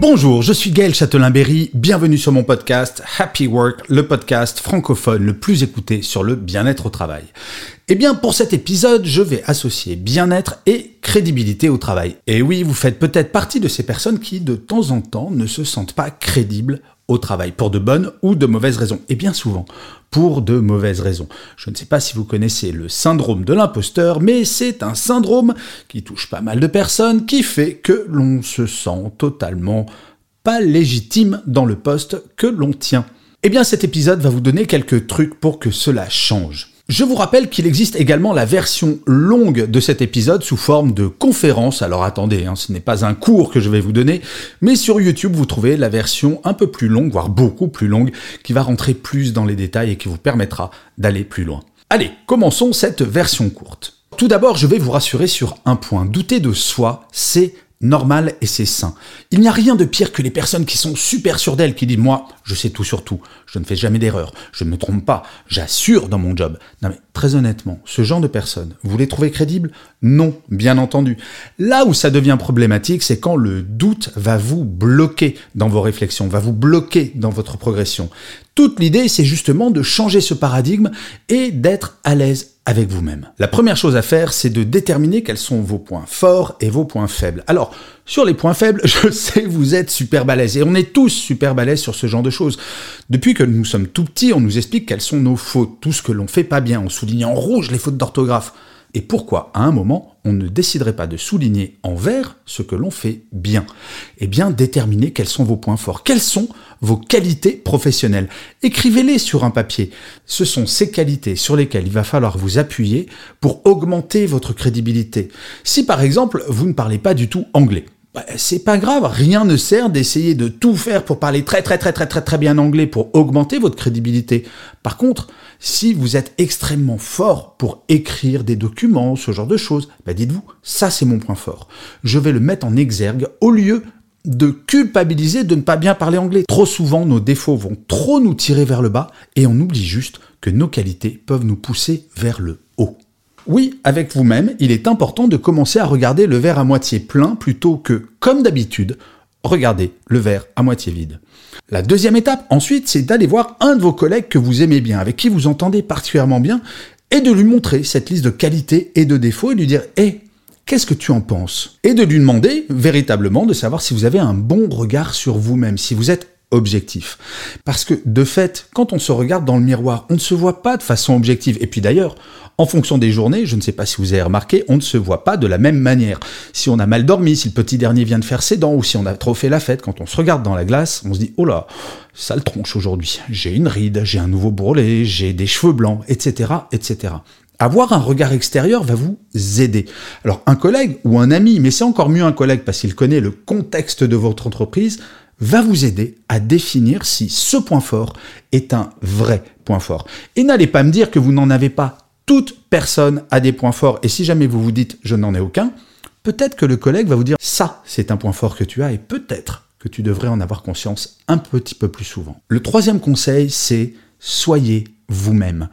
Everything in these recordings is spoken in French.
Bonjour, je suis Gaël Châtelain-Berry, bienvenue sur mon podcast Happy Work, le podcast francophone le plus écouté sur le bien-être au travail. Eh bien, pour cet épisode, je vais associer bien-être et crédibilité au travail. Et oui, vous faites peut-être partie de ces personnes qui, de temps en temps, ne se sentent pas crédibles au travail, pour de bonnes ou de mauvaises raisons. Et bien souvent, pour de mauvaises raisons. Je ne sais pas si vous connaissez le syndrome de l'imposteur, mais c'est un syndrome qui touche pas mal de personnes, qui fait que l'on se sent totalement pas légitime dans le poste que l'on tient. Eh bien cet épisode va vous donner quelques trucs pour que cela change. Je vous rappelle qu'il existe également la version longue de cet épisode sous forme de conférence. Alors attendez, hein, ce n'est pas un cours que je vais vous donner, mais sur YouTube vous trouvez la version un peu plus longue, voire beaucoup plus longue, qui va rentrer plus dans les détails et qui vous permettra d'aller plus loin. Allez, commençons cette version courte. Tout d'abord, je vais vous rassurer sur un point. Douter de soi, c'est normal et c'est sain. Il n'y a rien de pire que les personnes qui sont super sûres d'elles, qui disent moi, je sais tout sur tout, je ne fais jamais d'erreur, je ne me trompe pas, j'assure dans mon job. Non mais très honnêtement, ce genre de personnes, vous les trouvez crédibles? Non, bien entendu. Là où ça devient problématique, c'est quand le doute va vous bloquer dans vos réflexions, va vous bloquer dans votre progression. Toute l'idée, c'est justement de changer ce paradigme et d'être à l'aise vous-même. La première chose à faire, c'est de déterminer quels sont vos points forts et vos points faibles. Alors, sur les points faibles, je sais vous êtes super balèze et on est tous super balèzes sur ce genre de choses. Depuis que nous sommes tout petits, on nous explique quelles sont nos fautes, tout ce que l'on fait pas bien, on souligne en rouge les fautes d'orthographe. Et pourquoi, à un moment, on ne déciderait pas de souligner en vert ce que l'on fait bien? Eh bien, déterminer quels sont vos points forts, quelles sont vos qualités professionnelles? Écrivez-les sur un papier. Ce sont ces qualités sur lesquelles il va falloir vous appuyer pour augmenter votre crédibilité. Si par exemple, vous ne parlez pas du tout anglais, bah, c'est pas grave, rien ne sert d'essayer de tout faire pour parler très très très très très très bien anglais pour augmenter votre crédibilité. Par contre, si vous êtes extrêmement fort pour écrire des documents, ce genre de choses, bah dites-vous, ça c'est mon point fort. Je vais le mettre en exergue au lieu de culpabiliser de ne pas bien parler anglais. Trop souvent, nos défauts vont trop nous tirer vers le bas et on oublie juste que nos qualités peuvent nous pousser vers le haut. Oui, avec vous-même, il est important de commencer à regarder le verre à moitié plein plutôt que, comme d'habitude, regarder le verre à moitié vide. La deuxième étape, ensuite, c'est d'aller voir un de vos collègues que vous aimez bien, avec qui vous entendez particulièrement bien, et de lui montrer cette liste de qualités et de défauts et lui dire Hé, qu'est-ce que tu en penses? Et de lui demander véritablement de savoir si vous avez un bon regard sur vous-même, si vous êtes objectif. Parce que de fait, quand on se regarde dans le miroir, on ne se voit pas de façon objective. Et puis d'ailleurs, en fonction des journées, je ne sais pas si vous avez remarqué, on ne se voit pas de la même manière. Si on a mal dormi, si le petit dernier vient de faire ses dents, ou si on a trop fait la fête, quand on se regarde dans la glace, on se dit, oh là, sale tronche aujourd'hui. J'ai une ride, j'ai un nouveau bourrelet, j'ai des cheveux blancs, etc., etc. Avoir un regard extérieur va vous aider. Alors un collègue ou un ami, mais c'est encore mieux un collègue parce qu'il connaît le contexte de votre entreprise, va vous aider à définir si ce point fort est un vrai point fort. Et n'allez pas me dire que vous n'en avez pas toute personne a des points forts et si jamais vous vous dites je n'en ai aucun, peut-être que le collègue va vous dire ça c'est un point fort que tu as et peut-être que tu devrais en avoir conscience un petit peu plus souvent. Le troisième conseil c'est soyez vous-même.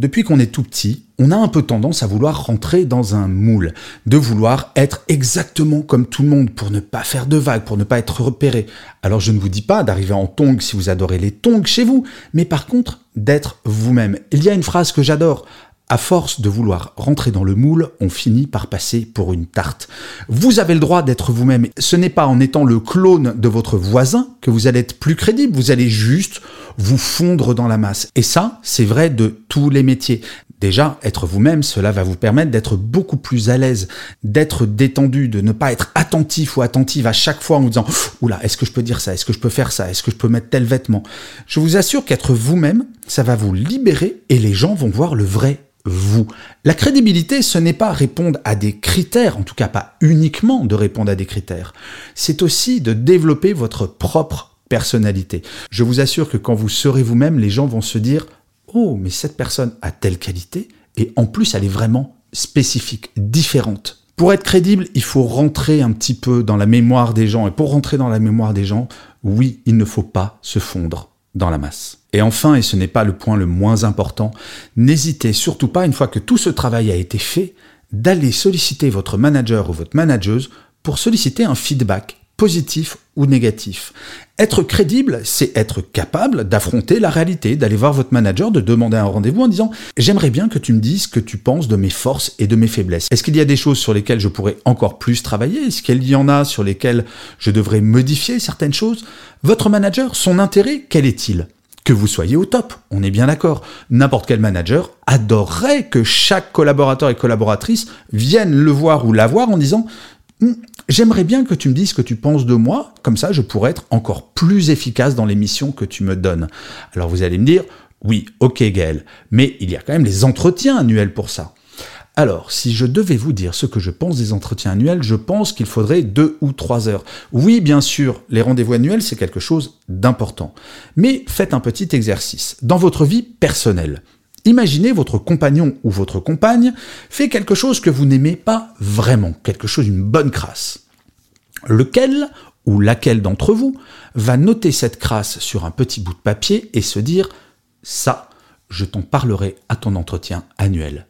Depuis qu'on est tout petit, on a un peu tendance à vouloir rentrer dans un moule, de vouloir être exactement comme tout le monde pour ne pas faire de vagues, pour ne pas être repéré. Alors je ne vous dis pas d'arriver en tongs si vous adorez les tongs chez vous, mais par contre d'être vous-même. Il y a une phrase que j'adore, à force de vouloir rentrer dans le moule, on finit par passer pour une tarte. Vous avez le droit d'être vous-même. Ce n'est pas en étant le clone de votre voisin que vous allez être plus crédible. Vous allez juste vous fondre dans la masse. Et ça, c'est vrai de tous les métiers. Déjà, être vous-même, cela va vous permettre d'être beaucoup plus à l'aise, d'être détendu, de ne pas être attentif ou attentive à chaque fois en vous disant Oula, est-ce que je peux dire ça? Est-ce que je peux faire ça? Est-ce que je peux mettre tel vêtement? Je vous assure qu'être vous-même, ça va vous libérer et les gens vont voir le vrai vous. La crédibilité, ce n'est pas répondre à des critères, en tout cas pas uniquement de répondre à des critères. C'est aussi de développer votre propre personnalité. Je vous assure que quand vous serez vous-même, les gens vont se dire Oh, mais cette personne a telle qualité, et en plus elle est vraiment spécifique, différente. Pour être crédible, il faut rentrer un petit peu dans la mémoire des gens, et pour rentrer dans la mémoire des gens, oui, il ne faut pas se fondre dans la masse. Et enfin, et ce n'est pas le point le moins important, n'hésitez surtout pas, une fois que tout ce travail a été fait, d'aller solliciter votre manager ou votre manageuse pour solliciter un feedback positif ou négatif. Être crédible, c'est être capable d'affronter la réalité, d'aller voir votre manager, de demander un rendez-vous en disant J'aimerais bien que tu me dises ce que tu penses de mes forces et de mes faiblesses. Est-ce qu'il y a des choses sur lesquelles je pourrais encore plus travailler? Est-ce qu'il y en a sur lesquelles je devrais modifier certaines choses? Votre manager, son intérêt, quel est-il? Que vous soyez au top, on est bien d'accord. N'importe quel manager adorerait que chaque collaborateur et collaboratrice vienne le voir ou la voir en disant j'aimerais bien que tu me dises ce que tu penses de moi, comme ça je pourrais être encore plus efficace dans les missions que tu me donnes. Alors vous allez me dire, oui, ok Gaël, mais il y a quand même les entretiens annuels pour ça. Alors, si je devais vous dire ce que je pense des entretiens annuels, je pense qu'il faudrait deux ou trois heures. Oui, bien sûr, les rendez-vous annuels, c'est quelque chose d'important. Mais faites un petit exercice. Dans votre vie personnelle, Imaginez votre compagnon ou votre compagne fait quelque chose que vous n'aimez pas vraiment, quelque chose d'une bonne crasse. Lequel ou laquelle d'entre vous va noter cette crasse sur un petit bout de papier et se dire ça, je t'en parlerai à ton entretien annuel.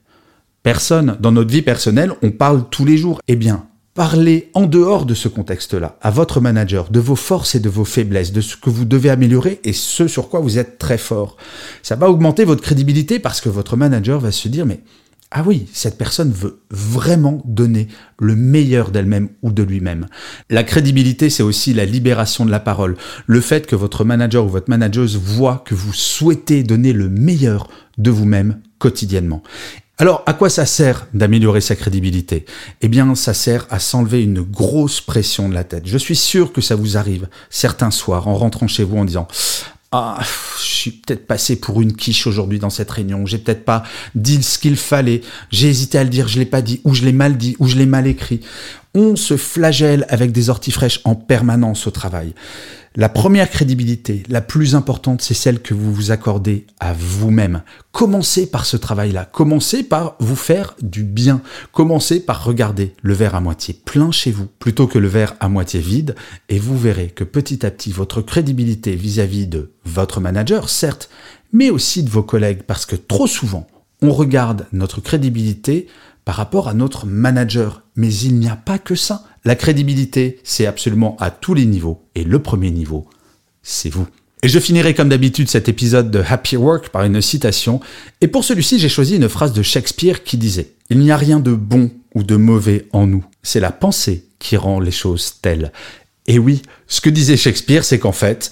Personne, dans notre vie personnelle, on parle tous les jours. Eh bien, Parlez en dehors de ce contexte-là, à votre manager, de vos forces et de vos faiblesses, de ce que vous devez améliorer et ce sur quoi vous êtes très fort. Ça va augmenter votre crédibilité parce que votre manager va se dire mais ah oui, cette personne veut vraiment donner le meilleur d'elle-même ou de lui-même. La crédibilité, c'est aussi la libération de la parole. Le fait que votre manager ou votre manageuse voit que vous souhaitez donner le meilleur de vous-même quotidiennement. Alors, à quoi ça sert d'améliorer sa crédibilité? Eh bien, ça sert à s'enlever une grosse pression de la tête. Je suis sûr que ça vous arrive certains soirs en rentrant chez vous en disant ah, je suis peut-être passé pour une quiche aujourd'hui dans cette réunion. J'ai peut-être pas dit ce qu'il fallait. J'ai hésité à le dire, je l'ai pas dit, ou je l'ai mal dit, ou je l'ai mal écrit. On se flagelle avec des orties fraîches en permanence au travail. La première crédibilité, la plus importante, c'est celle que vous vous accordez à vous-même. Commencez par ce travail-là. Commencez par vous faire du bien. Commencez par regarder le verre à moitié plein chez vous plutôt que le verre à moitié vide et vous verrez que petit à petit, votre crédibilité vis-à-vis de votre manager, certes, mais aussi de vos collègues, parce que trop souvent, on regarde notre crédibilité par rapport à notre manager. Mais il n'y a pas que ça. La crédibilité, c'est absolument à tous les niveaux. Et le premier niveau, c'est vous. Et je finirai comme d'habitude cet épisode de Happy Work par une citation. Et pour celui-ci, j'ai choisi une phrase de Shakespeare qui disait ⁇ Il n'y a rien de bon ou de mauvais en nous. C'est la pensée qui rend les choses telles. Et oui, ce que disait Shakespeare, c'est qu'en fait,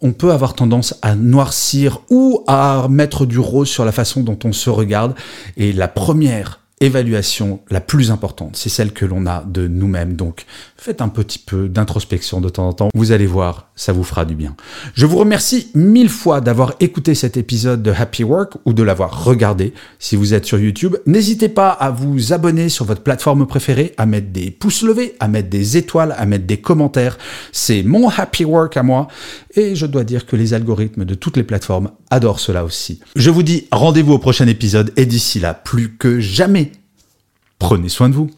on peut avoir tendance à noircir ou à mettre du rose sur la façon dont on se regarde. Et la première évaluation la plus importante, c'est celle que l'on a de nous-mêmes. Donc faites un petit peu d'introspection de temps en temps. Vous allez voir, ça vous fera du bien. Je vous remercie mille fois d'avoir écouté cet épisode de Happy Work ou de l'avoir regardé si vous êtes sur YouTube. N'hésitez pas à vous abonner sur votre plateforme préférée, à mettre des pouces levés, à mettre des étoiles, à mettre des commentaires. C'est mon Happy Work à moi. Et je dois dire que les algorithmes de toutes les plateformes adorent cela aussi. Je vous dis rendez-vous au prochain épisode et d'ici là, plus que jamais, prenez soin de vous.